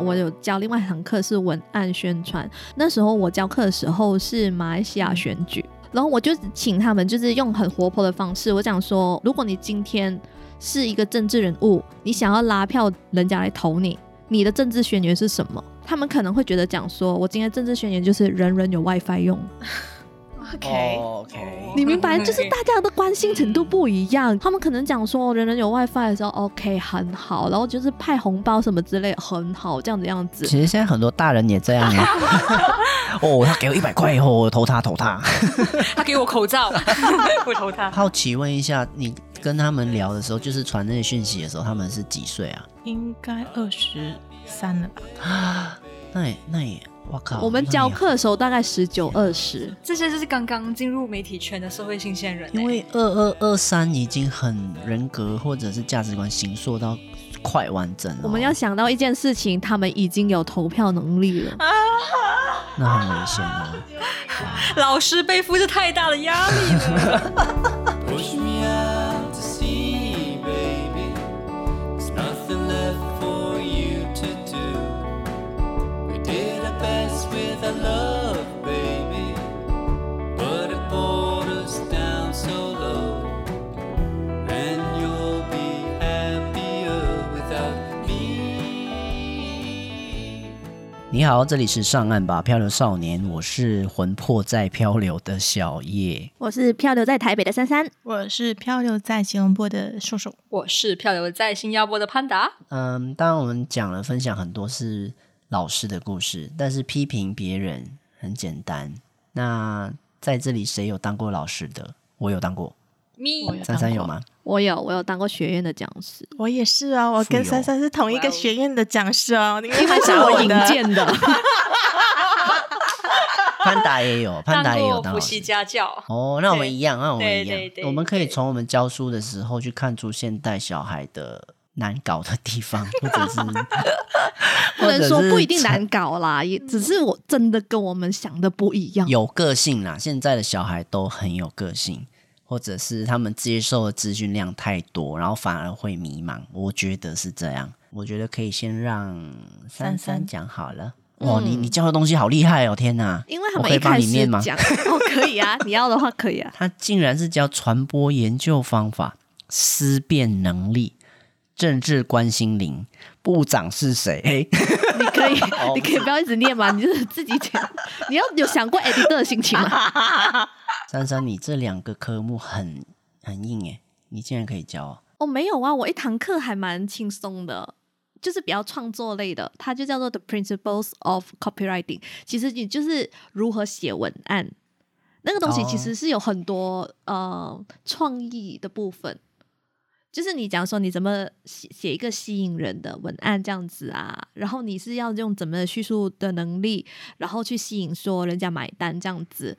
我有教另外一堂课是文案宣传。那时候我教课的时候是马来西亚选举，然后我就请他们就是用很活泼的方式，我讲说，如果你今天是一个政治人物，你想要拉票人家来投你，你的政治宣言是什么？他们可能会觉得讲说，我今天政治宣言就是人人有 WiFi 用。OK OK，你明白，就是大家的关心程度不一样。他们可能讲说人人有 WiFi 的时候，OK 很好，然后就是派红包什么之类很好，这样子样子。其实现在很多大人也这样啊。哦，他给我一百块以后，我投他投他。他给我口罩，我投他。好奇问一下，你跟他们聊的时候，就是传那些讯息的时候，他们是几岁啊？应该二十三了吧？啊，那也那也。我靠！我们教课的时候大概十九二十，这些就是刚刚进入媒体圈的社会新鲜人。因为二二二三已经很人格或者是价值观形塑到快完整了。我们要想到一件事情，他们已经有投票能力了，那很危险啊。老师背负着太大的压力了。好，这里是上岸吧漂流少年，我是魂魄在漂流的小叶，我是漂流在台北的珊珊，我是漂流在吉隆坡的瘦瘦，我是漂流在新加坡的潘达。嗯，当然我们讲了分享很多是老师的故事，但是批评别人很简单。那在这里谁有当过老师的？我有当过。珊珊有吗？我有，我有当过学院的讲师。我也是啊，我跟珊珊是同一个学院的讲师哦。你一开始我引荐的。潘达也有，潘达也有当补习家教。哦，那我们一样，那我们一样。我们可以从我们教书的时候去看出现代小孩的难搞的地方，或者是不能说不一定难搞啦，也只是我真的跟我们想的不一样。有个性啦，现在的小孩都很有个性。或者是他们接受的资讯量太多，然后反而会迷茫。我觉得是这样。我觉得可以先让珊珊讲好了。嗯、哇，你你教的东西好厉害哦！天哪，因为他们一开始讲，哦，可以啊，你要的话可以啊。他竟然是教传播研究方法、思辨能力、政治关心灵。部长是谁？你可以，你可以不要一直念嘛，你就是自己讲。你要有想过 editor 的心情吗？珊珊，你这两个科目很很硬诶，你竟然可以教啊？哦，没有啊，我一堂课还蛮轻松的，就是比较创作类的，它就叫做 The Principles of Copywriting。其实你就是如何写文案，那个东西其实是有很多、哦、呃创意的部分，就是你讲说你怎么写写一个吸引人的文案这样子啊，然后你是要用怎么叙述的能力，然后去吸引说人家买单这样子。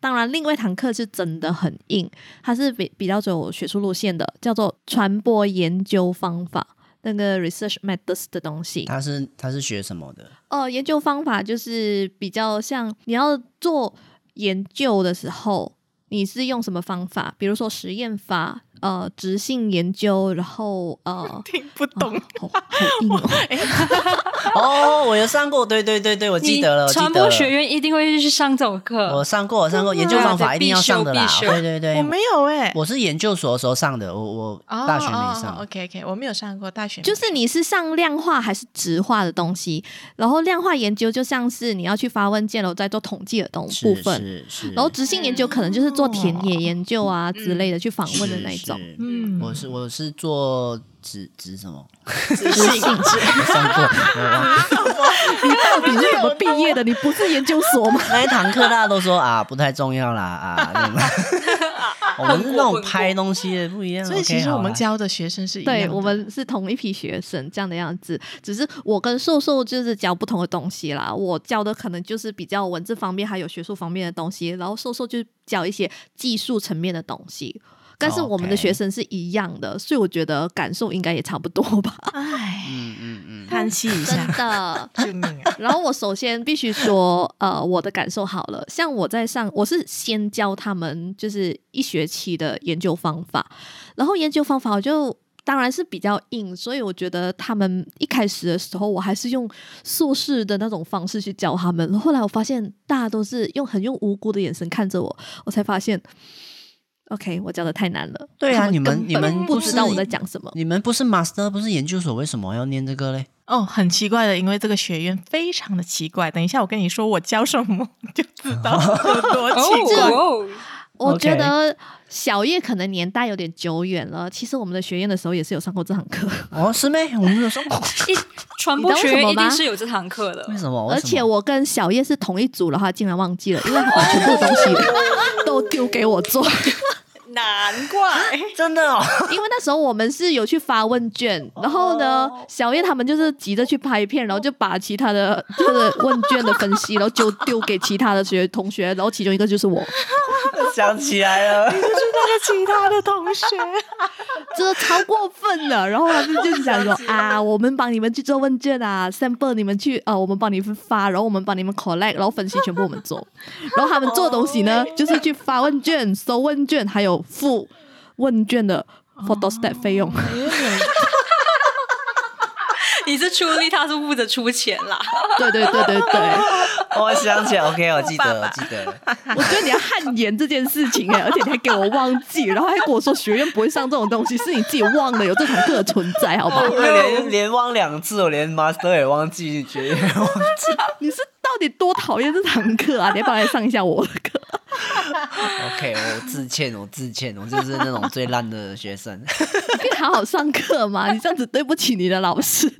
当然，另外一堂课是真的很硬，它是比比较走学术路线的，叫做传播研究方法，那个 research methods 的东西。他是他是学什么的？哦、呃，研究方法就是比较像你要做研究的时候，你是用什么方法？比如说实验法。呃，质性研究，然后呃，听不懂，哦、好硬哦。哦，我有上过，对对对对，我记得了。传播学院一定会去上这种课。我上过，我上过研究方法一定要上的啦。对对对，我没有哎、欸，我是研究所的时候上的，我我大学没上。Oh, OK OK，我没有上过大学。就是你是上量化还是质化的东西？然后量化研究就像是你要去发问卷了，在做统计的东部分。是是，是。然后质性研究可能就是做田野研究啊之类的，嗯、去访问的那一种。嗯，我是我是做指指什么？质性质上过。你到底是怎么毕业的？你不是研究所吗？那一堂课大家都说啊，不太重要啦啊。我们是那种拍东西的不一样。所以其实我们教的学生是一样的，对，我们是同一批学生这样的样子。只是我跟瘦瘦就是教不同的东西啦。我教的可能就是比较文字方面还有学术方面的东西，然后瘦瘦就教一些技术层面的东西。但是我们的学生是一样的，所以我觉得感受应该也差不多吧。哎，嗯嗯嗯，叹气一下，真的，救命啊！然后我首先必须说，呃，我的感受好了，像我在上，我是先教他们就是一学期的研究方法，然后研究方法我就当然是比较硬，所以我觉得他们一开始的时候，我还是用硕士的那种方式去教他们。后来我发现大家都是用很用无辜的眼神看着我，我才发现，OK，我教的太难了。对啊，你们你们不知道我在讲什么？你们不是 master，不是研究所，为什么要念这个嘞？哦，很奇怪的，因为这个学院非常的奇怪。等一下，我跟你说我教什么，就知道有多奇怪。哦我觉得小叶可能年代有点久远了。其实我们的学院的时候也是有上过这堂课。哦，是没？我们有上过。传播学院一定是有这堂课的。为什么？而且我跟小叶是同一组的话，竟然忘记了，因为他把全部东西都丢给我做。难怪，真的哦，因为那时候我们是有去发问卷，然后呢，小叶他们就是急着去拍片，然后就把其他的就是问卷的分析，然后就丢给其他的学同学，然后其中一个就是我，想起来了，其他的同学，这超过分了。然后他们就是想说 啊，我们帮你们去做问卷啊，sample 你们去呃，我们帮你们发，然后我们帮你们 collect，然后分析全部我们做，然后他们做东西呢，就是去发问卷、收问卷，还有。付问卷的 photo step 费用，你是出力，他是负责出钱啦。对对对对对，我想起来，OK，我记得，我记得。我觉得你要汗颜这件事情哎，而且你还给我忘记，然后还跟我说学院不会上这种东西，是你自己忘了有这堂课的存在，好不好？连连忘两次，我连 master 也忘记，学院也忘记。你是到底多讨厌这堂课啊？你要不要来上一下我的课？OK，我自歉，我自歉，我就是那种最烂的学生。你好好上课嘛，你这样子对不起你的老师。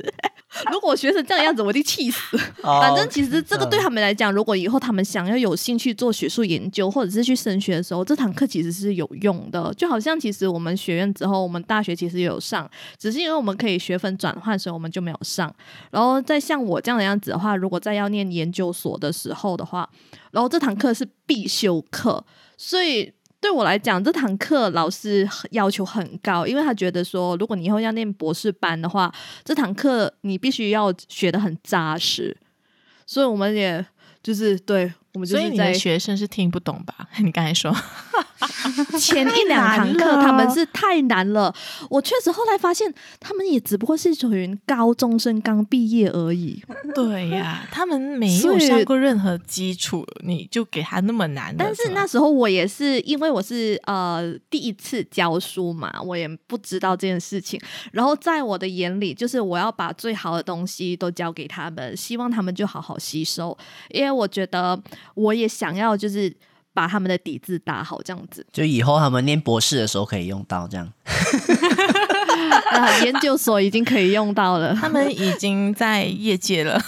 如果学成这样样子，我就气死。Oh, 反正其实这个对他们来讲，如果以后他们想要有兴趣做学术研究，或者是去升学的时候，这堂课其实是有用的。就好像其实我们学院之后，我们大学其实也有上，只是因为我们可以学分转换，所以我们就没有上。然后再像我这样的样子的话，如果再要念研究所的时候的话，然后这堂课是必修课，所以。对我来讲，这堂课老师要求很高，因为他觉得说，如果你以后要念博士班的话，这堂课你必须要学的很扎实。所以我们也就是对。我们就是在，所以你的学生是听不懂吧？你刚才说 前一两堂课他们是太难了，我确实后来发现他们也只不过是属于高中生刚毕业而已。对呀、啊，他们没有上过任何基础，你就给他那么难。但是那时候我也是因为我是呃第一次教书嘛，我也不知道这件事情。然后在我的眼里，就是我要把最好的东西都教给他们，希望他们就好好吸收，因为我觉得。我也想要，就是把他们的底子打好，这样子，就以后他们念博士的时候可以用到这样。啊，研究所已经可以用到了，他们已经在业界了。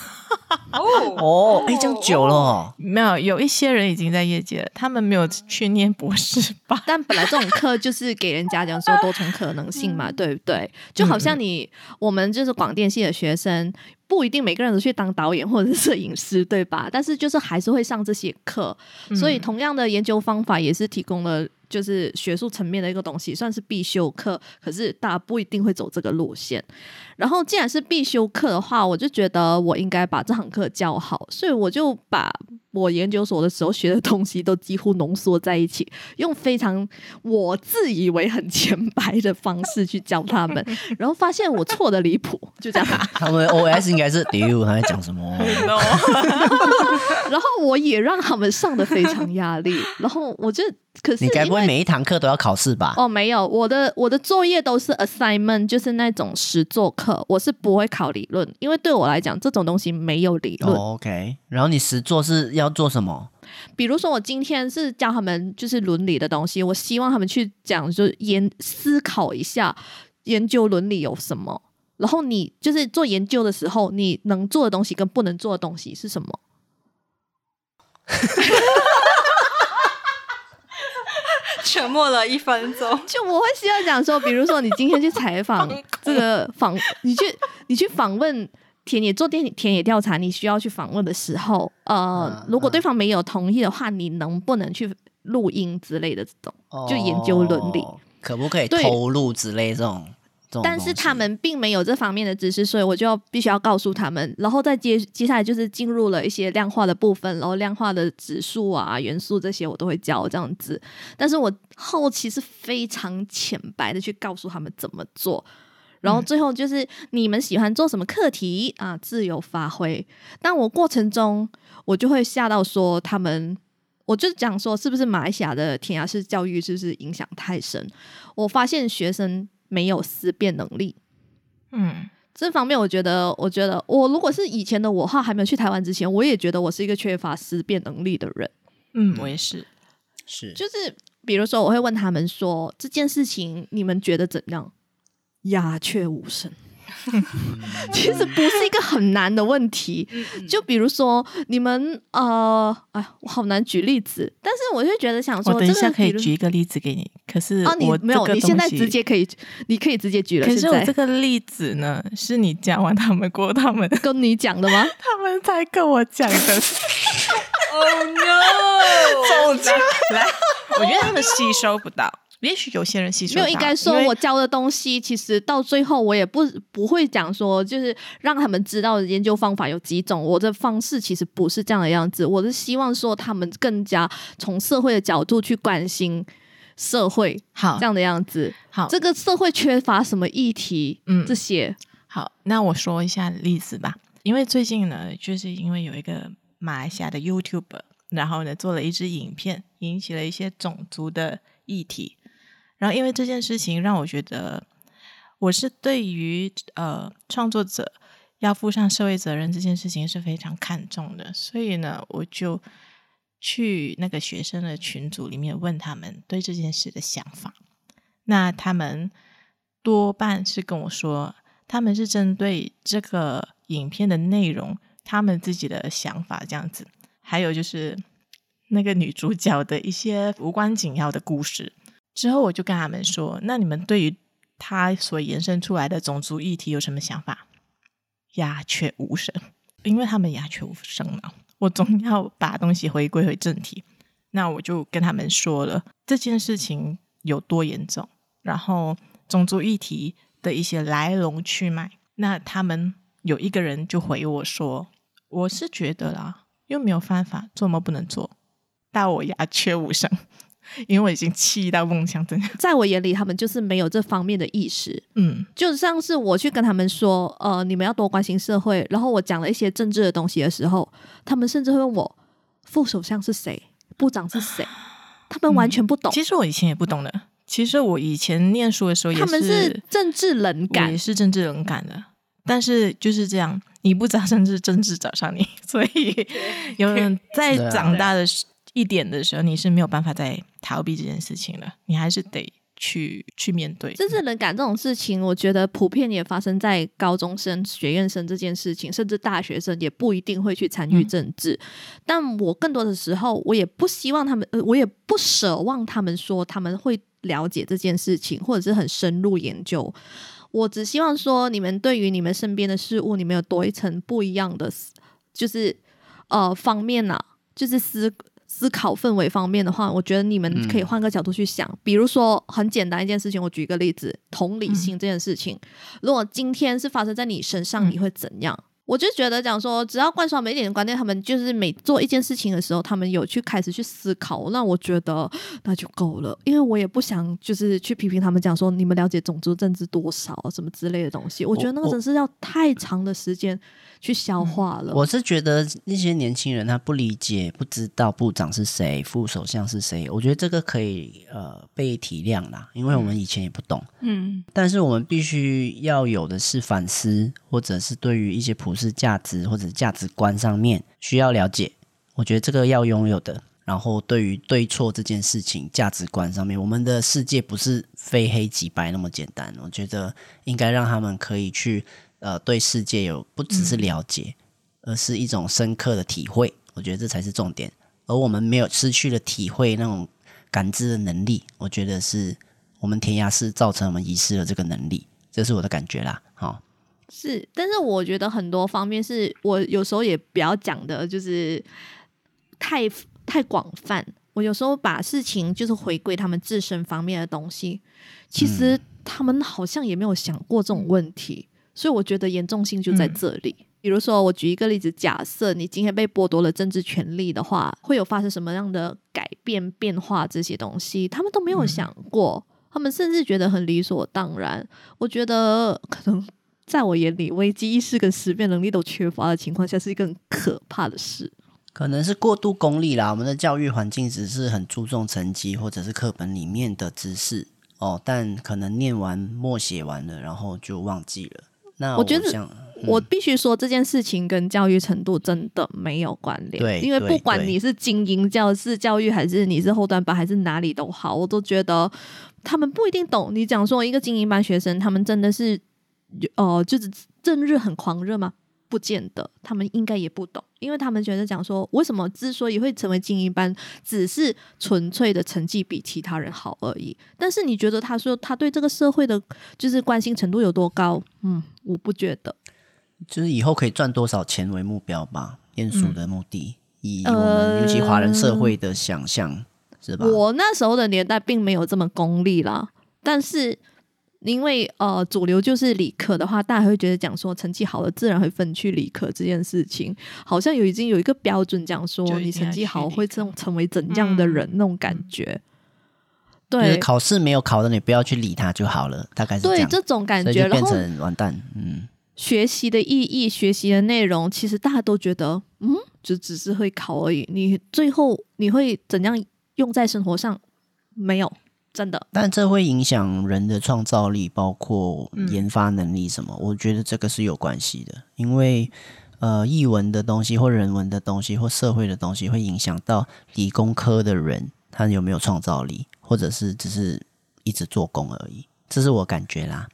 哦哦，哎，这样久了哦？没有，有一些人已经在业界了，他们没有去念博士吧？但本来这种课就是给人家讲说多重可能性嘛，对不对？就好像你，嗯、我们就是广电系的学生。不一定每个人都去当导演或者是摄影师，对吧？但是就是还是会上这些课，嗯、所以同样的研究方法也是提供了，就是学术层面的一个东西，算是必修课。可是大家不一定会走这个路线。然后既然是必修课的话，我就觉得我应该把这堂课教好，所以我就把我研究所的时候学的东西都几乎浓缩在一起，用非常我自以为很浅白的方式去教他们，然后发现我错的离谱，就这样。他们 OS 应该是丢他在讲什么？然后我也让他们上的非常压力，然后我就可是你该不会每一堂课都要考试吧？哦，没有，我的我的作业都是 assignment，就是那种实作课。我是不会考理论，因为对我来讲，这种东西没有理论。Oh, OK，然后你实作是要做什么？比如说，我今天是教他们就是伦理的东西，我希望他们去讲，就是研思考一下研究伦理有什么。然后你就是做研究的时候，你能做的东西跟不能做的东西是什么？沉默了一分钟，就我会希望讲说，比如说你今天去采访 这个访，你去你去访问田野做田田野调查，你需要去访问的时候，呃，如果对方没有同意的话，你能不能去录音之类的这种，就研究伦理，可不可以偷录之类这种？但是他们并没有这方面的知识，所以我就必须要告诉他们，然后再接接下来就是进入了一些量化的部分，然后量化的指数啊、元素这些我都会教这样子。但是我后期是非常浅白的去告诉他们怎么做，然后最后就是你们喜欢做什么课题啊，自由发挥。但我过程中我就会吓到说他们，我就讲说是不是马来西亚的填鸭式教育是不是影响太深？我发现学生没有思辨能力。嗯，这方面我觉得，我觉得我如果是以前的我哈，还没有去台湾之前，我也觉得我是一个缺乏思辨能力的人。嗯，我也是，是就是比如说我会问他们说这件事情你们觉得怎样？鸦雀无声，其实不是一个很难的问题。就比如说你们呃，哎，我好难举例子，但是我就觉得想说，我等一下可以举一个例子给你。可是啊，你没有，你现在直接可以，你可以直接举了。可是我这个例子呢，是你讲完他们过，他们 跟你讲的吗？他们才跟我讲的。Oh no！走进来，我觉得他们吸收不到。也许有些人吸收没有，应该说我教的东西，其实到最后我也不不会讲说，就是让他们知道研究方法有几种。我的方式其实不是这样的样子，我是希望说他们更加从社会的角度去关心社会，好这样的样子。好，这个社会缺乏什么议题？嗯，这些。好，那我说一下例子吧。因为最近呢，就是因为有一个马来西亚的 YouTuber，然后呢做了一支影片，引起了一些种族的议题。然后，因为这件事情让我觉得，我是对于呃创作者要负上社会责任这件事情是非常看重的，所以呢，我就去那个学生的群组里面问他们对这件事的想法。那他们多半是跟我说，他们是针对这个影片的内容，他们自己的想法这样子，还有就是那个女主角的一些无关紧要的故事。之后我就跟他们说：“那你们对于他所延伸出来的种族议题有什么想法？”鸦雀无声，因为他们鸦雀无声嘛。我总要把东西回归回正题。那我就跟他们说了这件事情有多严重，然后种族议题的一些来龙去脉。那他们有一个人就回我说：“我是觉得啦，又没有犯法，做梦不能做？但我鸦雀无声。”因为我已经气到梦想真的，在我眼里，他们就是没有这方面的意识。嗯，就像是我去跟他们说，呃，你们要多关心社会。然后我讲了一些政治的东西的时候，他们甚至会问我副首相是谁，部长是谁，他们完全不懂。嗯，其实我以前也不懂的。其实我以前念书的时候也是，他们是政治冷感，也是政治冷感的。但是就是这样，你不找政治，政治找上你。所以有人在长大的时。一点的时候，你是没有办法再逃避这件事情了，你还是得去去面对。真正冷感这种事情，我觉得普遍也发生在高中生、学院生这件事情，甚至大学生也不一定会去参与政治。嗯、但我更多的时候，我也不希望他们，呃，我也不奢望他们说他们会了解这件事情，或者是很深入研究。我只希望说，你们对于你们身边的事物，你们有多一层不一样的，就是呃方面呐、啊，就是思。思考氛围方面的话，我觉得你们可以换个角度去想。嗯、比如说，很简单一件事情，我举一个例子：同理心这件事情。嗯、如果今天是发生在你身上，你会怎样？嗯、我就觉得讲说，只要灌输他们一点观念，他们就是每做一件事情的时候，他们有去开始去思考，那我觉得那就够了。因为我也不想就是去批评他们，讲说你们了解种族政治多少什么之类的东西。我觉得那个真是要太长的时间。去消化了。我是觉得那些年轻人他不理解、不知道部长是谁、副首相是谁，我觉得这个可以呃被体谅啦，因为我们以前也不懂。嗯，但是我们必须要有的是反思，或者是对于一些普世价值或者价值观上面需要了解。我觉得这个要拥有的。然后对于对错这件事情，价值观上面，我们的世界不是非黑即白那么简单。我觉得应该让他们可以去。呃，对世界有不只是了解，嗯、而是一种深刻的体会。我觉得这才是重点。而我们没有失去了体会那种感知的能力，我觉得是我们填鸭式造成我们遗失了这个能力。这是我的感觉啦。好，是，但是我觉得很多方面是我有时候也不要讲的，就是太太广泛。我有时候把事情就是回归他们自身方面的东西，其实他们好像也没有想过这种问题。所以我觉得严重性就在这里。嗯、比如说，我举一个例子，假设你今天被剥夺了政治权利的话，会有发生什么样的改变、变化这些东西，他们都没有想过。他们甚至觉得很理所当然。我觉得可能在我眼里，危机意识跟识别能力都缺乏的情况下，是一个很可怕的事。可能是过度功利啦。我们的教育环境只是很注重成绩，或者是课本里面的知识哦，但可能念完默写完了，然后就忘记了。那我，我觉得，嗯、我必须说这件事情跟教育程度真的没有关联。对，因为不管你是精英教师教育，还是你是后端班，还是哪里都好，我都觉得他们不一定懂。你讲说一个精英班学生，他们真的是哦、呃，就是正日很狂热吗？不见得，他们应该也不懂，因为他们觉得讲说，为什么之所以会成为精英班，只是纯粹的成绩比其他人好而已。但是你觉得他说他对这个社会的就是关心程度有多高？嗯，我不觉得。就是以后可以赚多少钱为目标吧，念书的目的，嗯、以我们尤其华人社会的想象、呃、是吧？我那时候的年代并没有这么功利啦，但是。因为呃，主流就是理科的话，大家会觉得讲说成绩好了，自然会分去理科这件事情，好像有已经有一个标准讲说，你成绩好会成成为怎样的人、嗯、那种感觉。对，就是、考试没有考的，你不要去理他就好了，大概是这样。对，这种感觉，变成完蛋。嗯，学习的意义、学习的内容，其实大家都觉得，嗯，就只是会考而已。你最后你会怎样用在生活上？没有。真的，但这会影响人的创造力，包括研发能力什么。嗯、我觉得这个是有关系的，因为呃，译文的东西或人文的东西或社会的东西，会影响到理工科的人他有没有创造力，或者是只是一直做工而已。这是我感觉啦。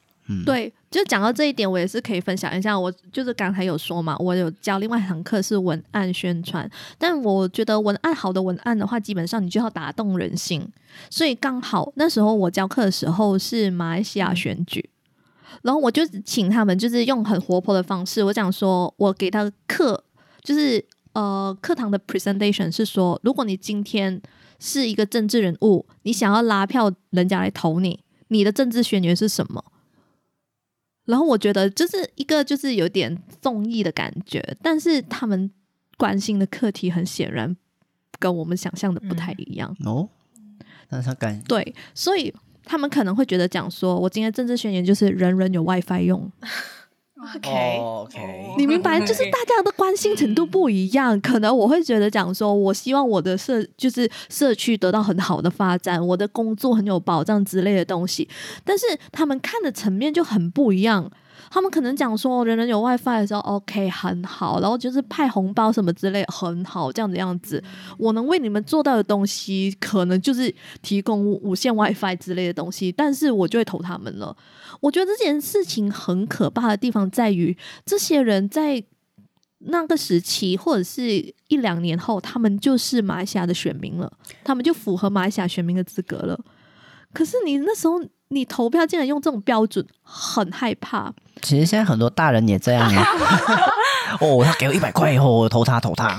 对，就讲到这一点，我也是可以分享一下。我就是刚才有说嘛，我有教另外一堂课是文案宣传，但我觉得文案好的文案的话，基本上你就要打动人心。所以刚好那时候我教课的时候是马来西亚选举，然后我就请他们就是用很活泼的方式，我讲说我给他课就是呃课堂的 presentation 是说，如果你今天是一个政治人物，你想要拉票人家来投你，你的政治宣言是什么？然后我觉得就是一个就是有点综艺的感觉，但是他们关心的课题很显然跟我们想象的不太一样、嗯、哦。那他感对，所以他们可能会觉得讲说，我今天政治宣言就是人人有 WiFi 用。OK OK，你明白，就是大家的关心程度不一样。可能我会觉得讲说，我希望我的社就是社区得到很好的发展，我的工作很有保障之类的东西，但是他们看的层面就很不一样。他们可能讲说，人人有 WiFi 的时候，OK 很好，然后就是派红包什么之类很好，这样的样子。我能为你们做到的东西，可能就是提供无线 WiFi 之类的东西，但是我就会投他们了。我觉得这件事情很可怕的地方在于，这些人在那个时期或者是一两年后，他们就是马来西亚的选民了，他们就符合马来西亚选民的资格了。可是你那时候。你投票竟然用这种标准，很害怕。其实现在很多大人也这样啊。哦，他给我一百块以后，我投他，投他。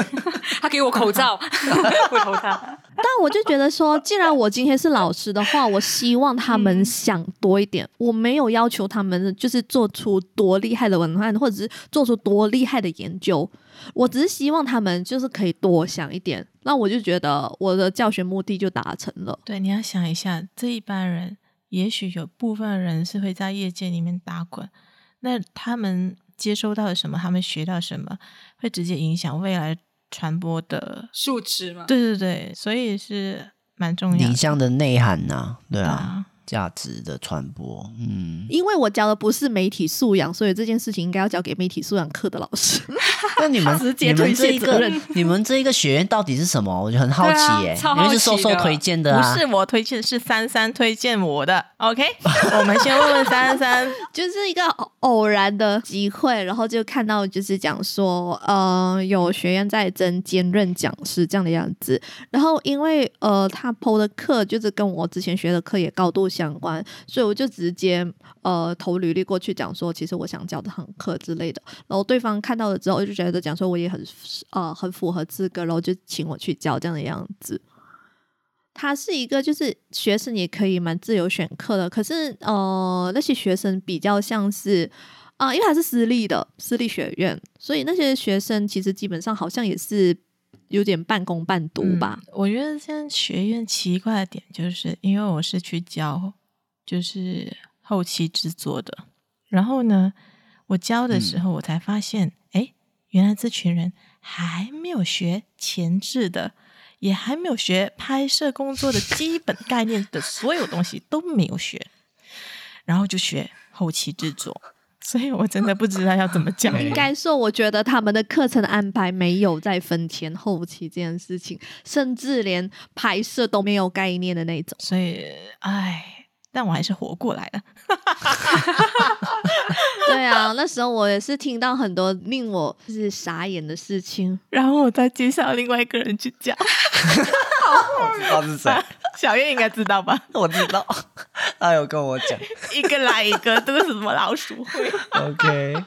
他给我口罩，我投他。但我就觉得说，既然我今天是老师的话，我希望他们想多一点。我没有要求他们就是做出多厉害的文案，或者是做出多厉害的研究。我只是希望他们就是可以多想一点，那我就觉得我的教学目的就达成了。对，你要想一下，这一般人也许有部分人是会在业界里面打滚，那他们接收到什么，他们学到什么，会直接影响未来传播的素质吗？对对对，所以是蛮重要的。影像的内涵呐、啊，对啊。价值的传播，嗯，因为我教的不是媒体素养，所以这件事情应该要交给媒体素养课的老师。那你们直接推这一个，你们这一个学院到底是什么？我就很好奇耶、欸，因为、啊、是瘦瘦推荐的、啊，不是我推荐，是三三推荐我的。OK，我们先问问三三，就是一个偶然的机会，然后就看到就是讲说，呃，有学院在争兼任讲师这样的样子，然后因为呃，他 PO 的课就是跟我之前学的课也高度相关，所以我就直接呃投履历过去，讲说其实我想教这堂课之类的。然后对方看到了之后，就觉得讲说我也很呃很符合资格，然后就请我去教这样的样子。他是一个就是学生也可以蛮自由选课的，可是呃那些学生比较像是啊、呃，因为他是私立的私立学院，所以那些学生其实基本上好像也是有点半工半读吧。嗯，我觉得现在学院奇怪的点，就是因为我是去教，就是后期制作的。然后呢，我教的时候，我才发现，原来这群人还没有学前置的，也还没有学拍摄工作的基本概念的所有东西都没有学，然后就学后期制作。所以我真的不知道要怎么讲。应该说，我觉得他们的课程安排没有在分前后期这件事情，甚至连拍摄都没有概念的那种。所以，唉，但我还是活过来了。那时候我也是听到很多令我就是傻眼的事情，然后我再介绍另外一个人去讲。我知道是谁。小月应该知道吧？我知道，他有跟我讲，一个来一个都是什么老鼠会。OK，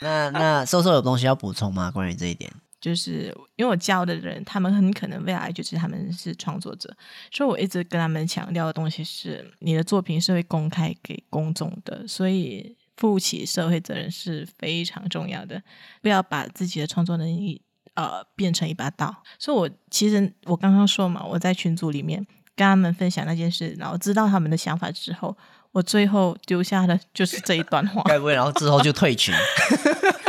那那瘦瘦有东西要补充吗？关于这一点，就是因为我教的人，他们很可能未来就是他们是创作者，所以我一直跟他们强调的东西是，你的作品是会公开给公众的，所以负起社会责任是非常重要的，不要把自己的创作能力。呃，变成一把刀。所以我其实我刚刚说嘛，我在群组里面跟他们分享那件事，然后知道他们的想法之后，我最后丢下的就是 这一段话。该不会然后之后就退群？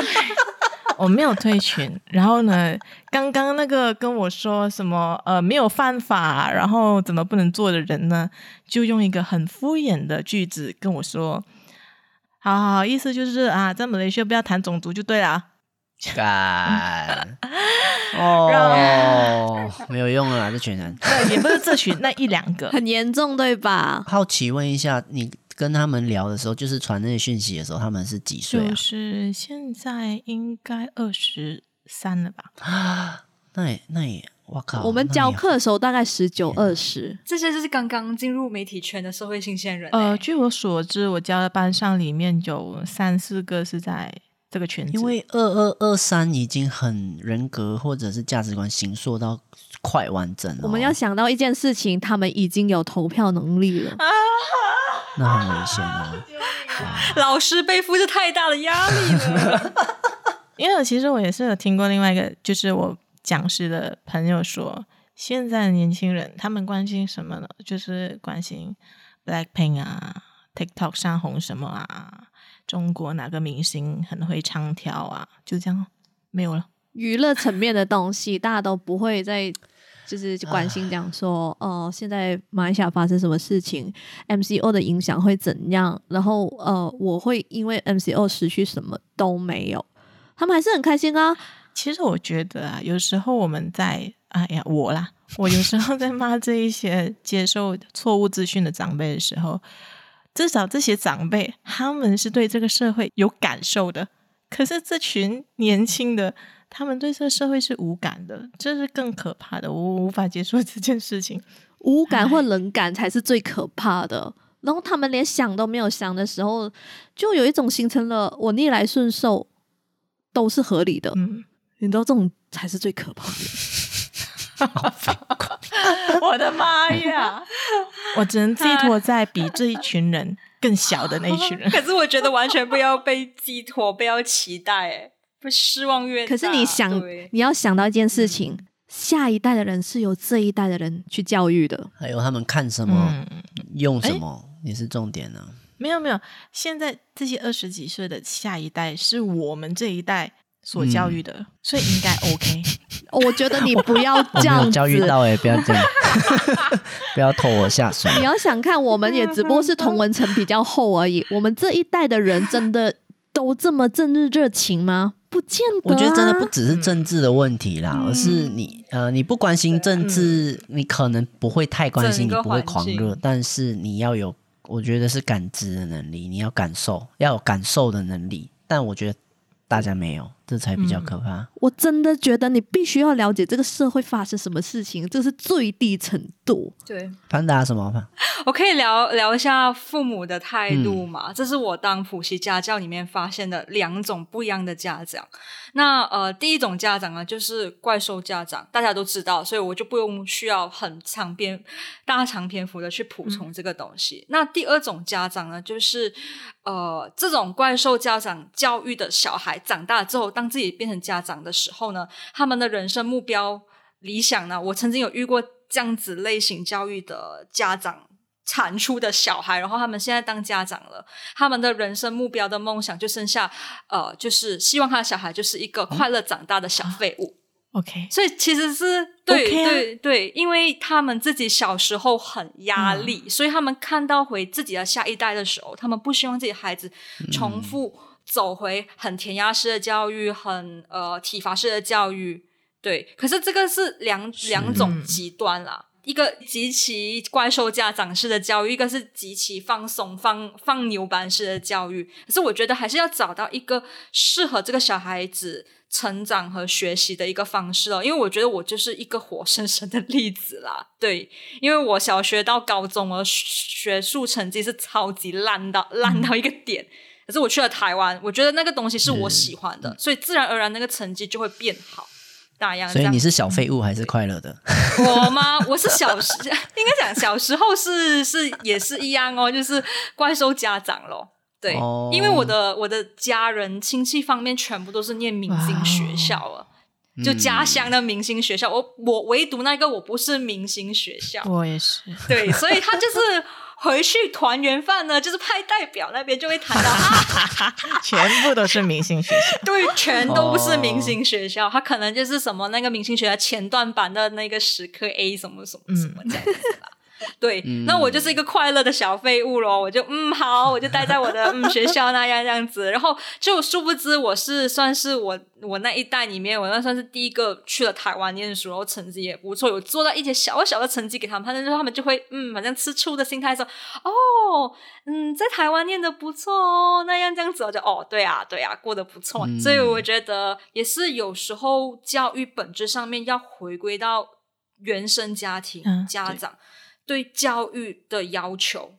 我没有退群。然后呢，刚刚那个跟我说什么呃没有犯法，然后怎么不能做的人呢，就用一个很敷衍的句子跟我说：“好好好，意思就是啊，在马来西亚不要谈种族就对了。”干 哦，没有用啊，这群人。对，也不是这群那一两个，很严重，对吧？好奇问一下，你跟他们聊的时候，就是传那些讯息的时候，他们是几岁啊？就是现在应该二十三了吧？啊，那也那也，我靠！我们教课的时候大概十九二十，这些就是刚刚进入媒体圈的社会新鲜人。呃，据我所知，我教的班上里面有三四个是在。这个圈子，因为二二二三已经很人格或者是价值观形塑到快完整了。我们要想到一件事情，他们已经有投票能力了，那很危险 啊！老师背负着太大的压力了。因为其实我也是有听过另外一个，就是我讲师的朋友说，现在的年轻人他们关心什么呢？就是关心 Blackpink 啊，TikTok 上红什么啊。中国哪个明星很会唱跳啊？就这样没有了。娱乐层面的东西，大家都不会再就是关心讲说，哦、呃，现在马来西亚发生什么事情，MCO 的影响会怎样？然后呃，我会因为 MCO 失去什么都没有，他们还是很开心啊。其实我觉得啊，有时候我们在哎呀，我啦，我有时候在骂这一些接受错误资讯的长辈的时候。至少这些长辈他们是对这个社会有感受的，可是这群年轻的，他们对这个社会是无感的，这是更可怕的。我无法接受这件事情，无感或冷感才是最可怕的。然后他们连想都没有想的时候，就有一种形成了我逆来顺受都是合理的。嗯，你知道这种才是最可怕的。我的妈呀！我只能寄托在比这一群人更小的那一群人。可是我觉得完全不要被寄托，不要期待，哎，不失望越大。可是你想，你要想到一件事情，嗯、下一代的人是由这一代的人去教育的，还有他们看什么、嗯、用什么也是重点呢、啊。没有没有，现在这些二十几岁的下一代是我们这一代。所教育的，嗯、所以应该 OK。我觉得你不要 这样子教育到哎、欸，不要这样，不要拖我下水。你要想看，我们也只不过是同文层比较厚而已。我们这一代的人真的都这么政治热情吗？不见得、啊。我觉得真的不只是政治的问题啦，嗯、而是你呃，你不关心政治，嗯、你可能不会太关心，你不会狂热，但是你要有，我觉得是感知的能力，你要感受，要有感受的能力。但我觉得大家没有。这才比较可怕。嗯。我真的觉得你必须要了解这个社会发生什么事情，这是最低程度。对，潘达什么？我可以聊聊一下父母的态度嘛？嗯、这是我当普习家教里面发现的两种不一样的家长。那呃，第一种家长呢，就是怪兽家长，大家都知道，所以我就不用需要很长篇、大长篇幅的去补充这个东西。嗯、那第二种家长呢，就是呃，这种怪兽家长教育的小孩长大之后，当当自己变成家长的时候呢，他们的人生目标理想呢，我曾经有遇过这样子类型教育的家长产出的小孩，然后他们现在当家长了，他们的人生目标的梦想就剩下呃，就是希望他的小孩就是一个快乐长大的小废物。嗯 OK，所以其实是对、okay 啊、对对，因为他们自己小时候很压力，嗯、所以他们看到回自己的下一代的时候，他们不希望自己孩子重复走回很填鸭式的教育，很呃体罚式的教育。对，可是这个是两两种极端啦，嗯、一个极其怪兽家长式的教育，一个是极其放松放放牛班式的教育。可是我觉得还是要找到一个适合这个小孩子成长和学习的一个方式哦，因为我觉得我就是一个活生生的例子啦。对，因为我小学到高中，我学术成绩是超级烂到烂到一个点。可是我去了台湾，我觉得那个东西是我喜欢的，所以自然而然那个成绩就会变好。所以你是小废物还是快乐的？我吗？我是小时 应该讲小时候是是也是一样哦，就是怪兽家长咯。对，哦、因为我的我的家人亲戚方面全部都是念明星学校啊，哦、就家乡的明星学校。嗯、我我唯独那个我不是明星学校，我也是。对，所以他就是回去团圆饭呢，就是派代表那边就会谈到 啊，全部都是明星学校，对，全都不是明星学校。哦、他可能就是什么那个明星学校前段版的那个时刻 A 什么什么什么这样子吧。嗯对，嗯、那我就是一个快乐的小废物咯。我就嗯好，我就待在我的嗯学校那样这样子，然后就殊不知我是算是我我那一代里面，我那算是第一个去了台湾念书，然后成绩也不错，有做到一些小小的成绩给他们，他们他们就会嗯，反正吃醋的心态说哦，嗯，在台湾念的不错哦，那样这样子，我就哦对啊对啊，过得不错，嗯、所以我觉得也是有时候教育本质上面要回归到原生家庭、嗯、家长。对教育的要求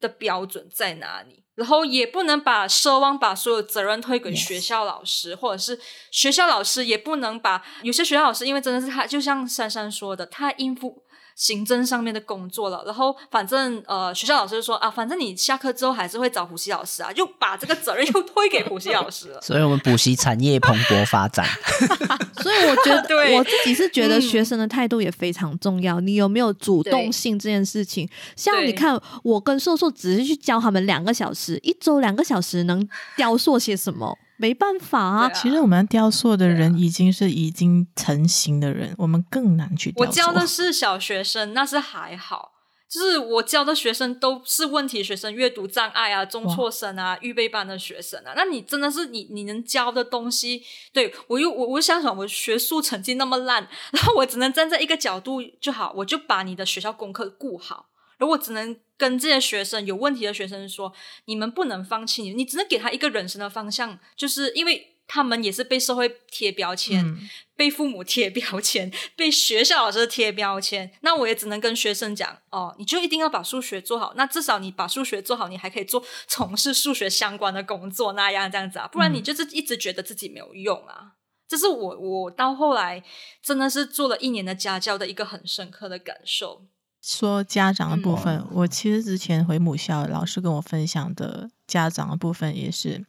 的标准在哪里？然后也不能把奢望把所有责任推给学校老师.或者是学校老师也不能把有些学校老师，因为真的是他，就像珊珊说的，他应付。行政上面的工作了，然后反正呃，学校老师就说啊，反正你下课之后还是会找补习老师啊，又把这个责任 又推给补习老师了。所以我们补习产业蓬勃发展。所以我觉得，对我自己是觉得学生的态度也非常重要。嗯、你有没有主动性这件事情？像你看，我跟硕硕只是去教他们两个小时，一周两个小时，能雕塑些什么？没办法啊，啊其实我们雕塑的人已经是已经成型的人，啊、我们更难去雕塑。我教的是小学生，那是还好，就是我教的学生都是问题学生、阅读障碍啊、中辍生啊、预备班的学生啊。那你真的是你你能教的东西，对我又我我想想，我学术成绩那么烂，然后我只能站在一个角度就好，我就把你的学校功课顾好。如果只能跟这些学生有问题的学生说，你们不能放弃你，你只能给他一个人生的方向，就是因为他们也是被社会贴标签，嗯、被父母贴标签，被学校老师贴标签。那我也只能跟学生讲，哦，你就一定要把数学做好。那至少你把数学做好，你还可以做 从事数学相关的工作，那样这样子啊。不然你就是一直觉得自己没有用啊。这是我我到后来真的是做了一年的家教的一个很深刻的感受。说家长的部分，嗯、我其实之前回母校，老师跟我分享的家长的部分也是，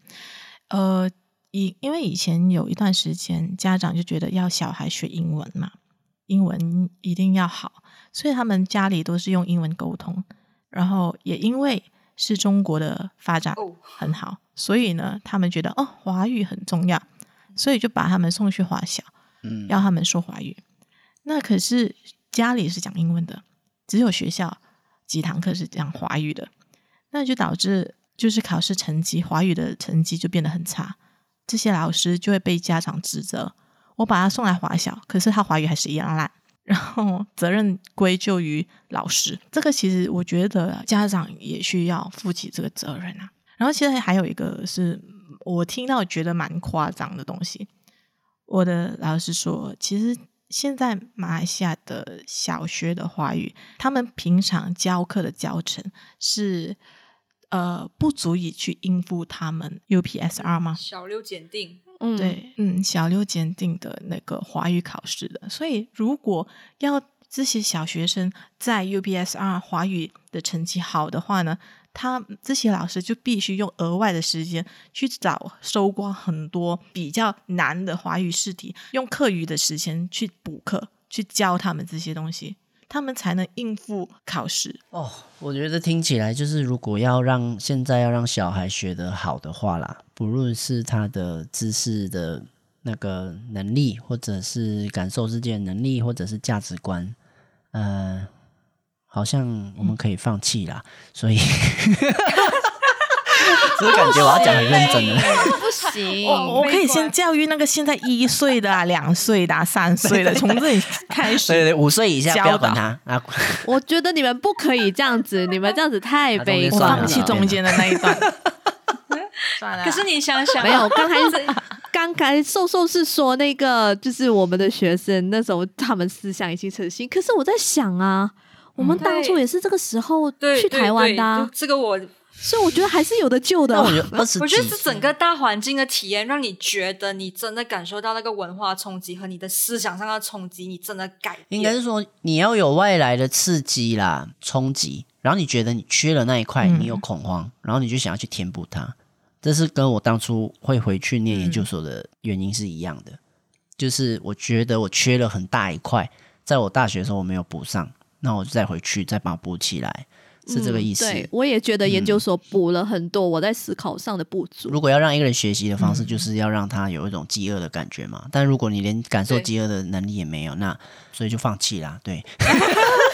呃，以因为以前有一段时间，家长就觉得要小孩学英文嘛，英文一定要好，所以他们家里都是用英文沟通。然后也因为是中国的发展很好，所以呢，他们觉得哦，华语很重要，所以就把他们送去华小，嗯，要他们说华语。那可是家里是讲英文的。只有学校几堂课是讲华语的，那就导致就是考试成绩华语的成绩就变得很差，这些老师就会被家长指责。我把他送来华小，可是他华语还是一样烂，然后责任归咎于老师。这个其实我觉得家长也需要负起这个责任啊。然后其实还有一个是我听到觉得蛮夸张的东西，我的老师说，其实。现在马来西亚的小学的华语，他们平常教课的教程是呃不足以去应付他们 UPSR 吗？小六检定，嗯，对，嗯，小六检定的那个华语考试的。所以如果要这些小学生在 UPSR 华语的成绩好的话呢，他这些老师就必须用额外的时间去找收刮很多比较难的华语试题，用课余的时间去补课，去教他们这些东西，他们才能应付考试。哦，我觉得听起来就是，如果要让现在要让小孩学得好的话啦，不论是他的知识的那个能力，或者是感受世界能力，或者是价值观，呃。好像我们可以放弃啦，嗯、所以，只是感觉我要讲很认真的，不行，我我可以先教育那个现在一岁的、啊、两岁的、啊、三岁的，从这里 开始，对对，五岁以下不要管他啊。我觉得你们不可以这样子，你们这样子太悲观了。放弃中间的那一段，算了。可是你想想，没有，刚开始刚开瘦瘦是说那个，就是我们的学生那时候他们思想已经成型，可是我在想啊。我们当初也是这个时候去台湾的、啊，这个我，所以我觉得还是有的救的。我觉得，我觉得是整个大环境的体验，让你觉得你真的感受到那个文化冲击和你的思想上的冲击，你真的改变。应该是说你要有外来的刺激啦，冲击，然后你觉得你缺了那一块，你有恐慌，嗯、然后你就想要去填补它。这是跟我当初会回去念研究所的原因是一样的，嗯、就是我觉得我缺了很大一块，在我大学的时候我没有补上。那我就再回去，再把它补起来，是这个意思。嗯、对，我也觉得研究所补了很多我在思考上的不足。如果要让一个人学习的方式，就是要让他有一种饥饿的感觉嘛。嗯、但如果你连感受饥饿的能力也没有，那所以就放弃啦。对，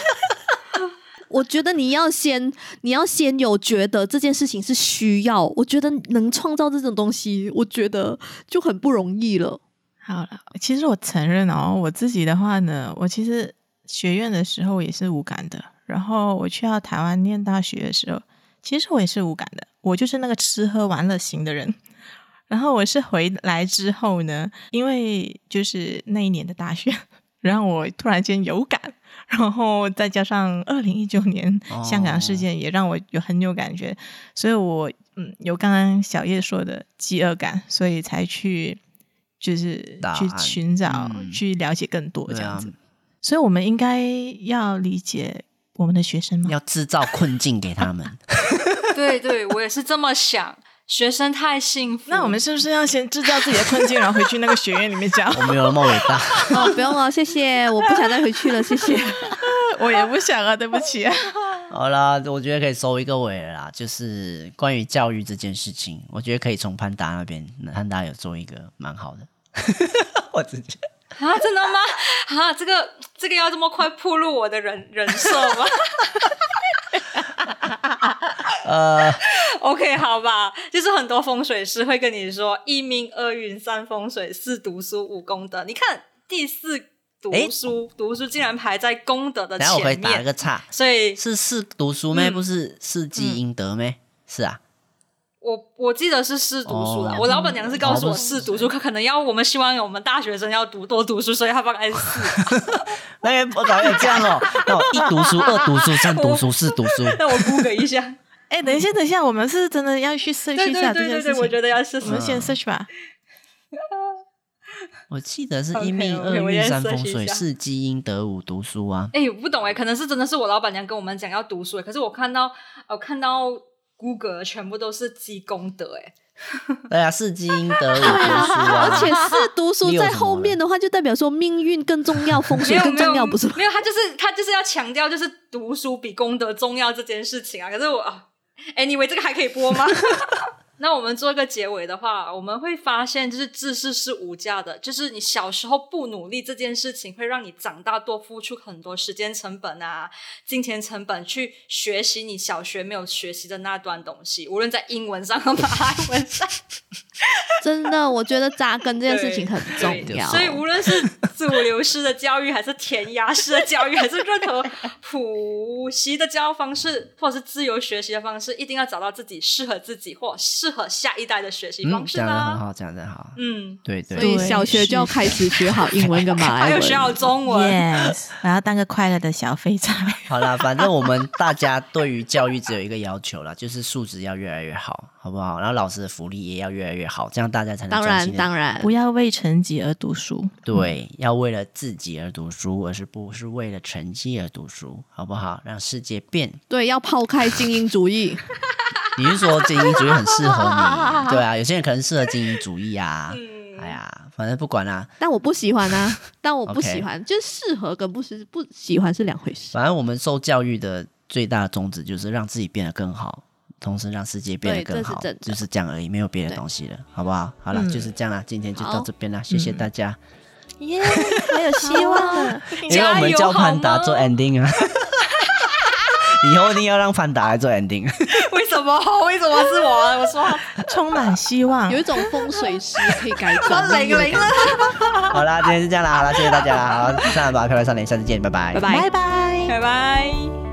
我觉得你要先，你要先有觉得这件事情是需要。我觉得能创造这种东西，我觉得就很不容易了。好了，其实我承认哦，我自己的话呢，我其实。学院的时候也是无感的，然后我去到台湾念大学的时候，其实我也是无感的，我就是那个吃喝玩乐型的人。然后我是回来之后呢，因为就是那一年的大选，然后我突然间有感，然后再加上二零一九年香港事件也让我有很有感觉，所以我嗯有刚刚小叶说的饥饿感，所以才去就是去寻找、嗯、去了解更多这样子。所以，我们应该要理解我们的学生吗？要制造困境给他们。对对，我也是这么想。学生太幸福，那我们是不是要先制造自己的困境，然后回去那个学院里面讲？我没有那么伟大。哦，不用了，谢谢，我不想再回去了，谢谢。我也不想啊，对不起啊。好啦，我觉得可以收一个尾了啦，就是关于教育这件事情，我觉得可以从潘达那边，潘达有做一个蛮好的。我直接。啊，真的吗？啊，这个这个要这么快暴露我的人人设吗？呃，OK，好吧，就是很多风水师会跟你说一命二运三风水四读书五功德。你看第四读书，诶读书竟然排在功德的前面，我可以打个叉。所以是四读书咩？嗯、不是四积阴德咩？嗯、是啊。我我记得是四读书的，哦、我老板娘是告诉我四读书，可可能要我们希望我们大学生要读多读书，所以他放在四。那个我早有这样哦，那我一读书、二读书、三读书、四读书。那我估个一下，哎、欸，等一下，等一下，我们是真的要去 search 一下这件事情。我觉得要试试，我们先 search 吧。我记得是一命二运三风水四积阴德五读书啊。哎、欸，我不懂哎，可能是真的是我老板娘跟我们讲要读书，可是我看到我看到。Google 全部都是积功德哎，对啊，是积阴德五读书啊，而且是读书在后面的话，就代表说命运更重要，风水 更重要，不是吗？没有，他就是他就是要强调，就是读书比功德重要这件事情啊。可是我，Anyway，这个还可以播吗？那我们做一个结尾的话，我们会发现，就是知识是无价的。就是你小时候不努力这件事情，会让你长大多付出很多时间成本啊、金钱成本去学习你小学没有学习的那段东西，无论在英文上和马来文上。真的，我觉得扎根这件事情很重要。所以，无论是主流式的教育，还是填鸭式的教育，还是任何普习的教育方式，或者是自由学习的方式，一定要找到自己适合自己或适适合下一代的学习嗯，方式讲得很？好，讲得很好。嗯，对对所以对小学就要开始学好英文跟马来文，还有学好中文。Yes，我要当个快乐的小废柴。好啦，反正我们大家对于教育只有一个要求啦，就是素质要越来越好，好不好？然后老师的福利也要越来越好，这样大家才能当然当然不要为成绩而读书。对，要为了自己而读书，而是不是为了成绩而读书，好不好？让世界变。对，要抛开精英主义。你是说精英主义很适合你？对啊，有些人可能适合精英主义啊。哎呀，反正不管啦、但我不喜欢啊，但我不喜欢就是适合跟不是不喜欢是两回事。反正我们受教育的最大的宗旨就是让自己变得更好，同时让世界变得更好，是就是这样而已，没有别的东西了，好不好？好了，嗯就是这样啦，今天就到好这边啦，谢谢大家。耶、还有希望了。因为我们叫潘达做 ending 啊，以后一定要让潘达来做 ending。为什么？为什么是我？我说充满希望有。一种风水师可以改转 零零了。好啦，今天是这样啦，好啦，谢谢大家啦，好，上来吧，漂亮少年，下次见，拜拜，拜拜拜拜。拜拜。